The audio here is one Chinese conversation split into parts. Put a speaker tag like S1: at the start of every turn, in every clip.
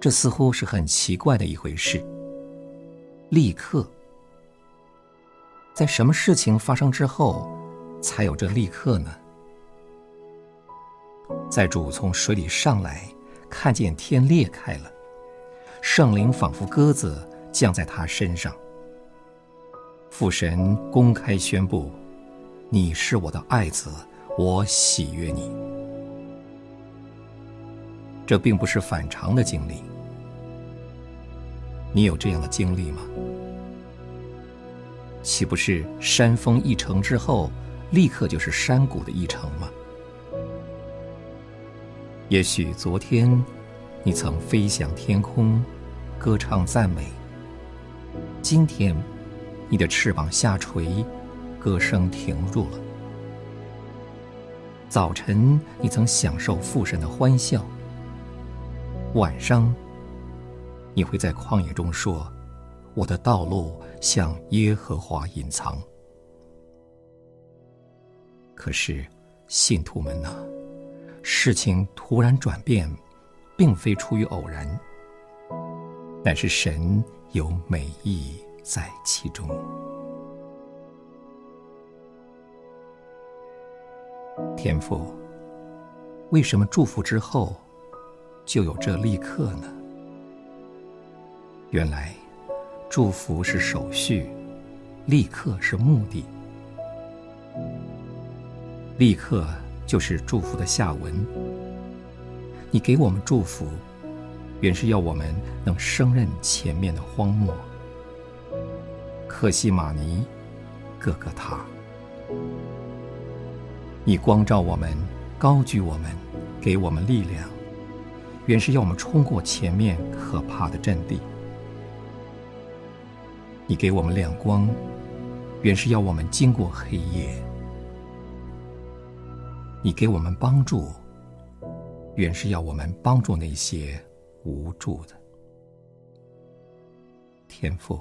S1: 这似乎是很奇怪的一回事。立刻，在什么事情发生之后，才有这立刻呢？在主从水里上来，看见天裂开了，圣灵仿佛鸽子降在他身上。父神公开宣布：“你是我的爱子，我喜悦你。”这并不是反常的经历。你有这样的经历吗？岂不是山峰一成之后，立刻就是山谷的一成吗？也许昨天你曾飞翔天空，歌唱赞美；今天你的翅膀下垂，歌声停住了。早晨你曾享受父神的欢笑，晚上。你会在旷野中说：“我的道路向耶和华隐藏。”可是，信徒们呐，事情突然转变，并非出于偶然，乃是神有美意在其中。天父，为什么祝福之后，就有这立刻呢？原来，祝福是手续，立刻是目的。立刻就是祝福的下文。你给我们祝福，原是要我们能胜任前面的荒漠。客西玛尼，哥哥他。你光照我们，高举我们，给我们力量，原是要我们冲过前面可怕的阵地。你给我们亮光，原是要我们经过黑夜；你给我们帮助，原是要我们帮助那些无助的。天父，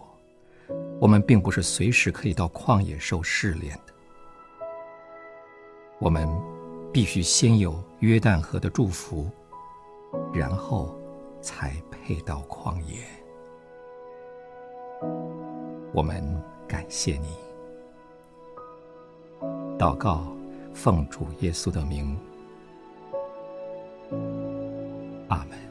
S1: 我们并不是随时可以到旷野受试炼的，我们必须先有约旦河的祝福，然后才配到旷野。我们感谢你，祷告，奉主耶稣的名，阿门。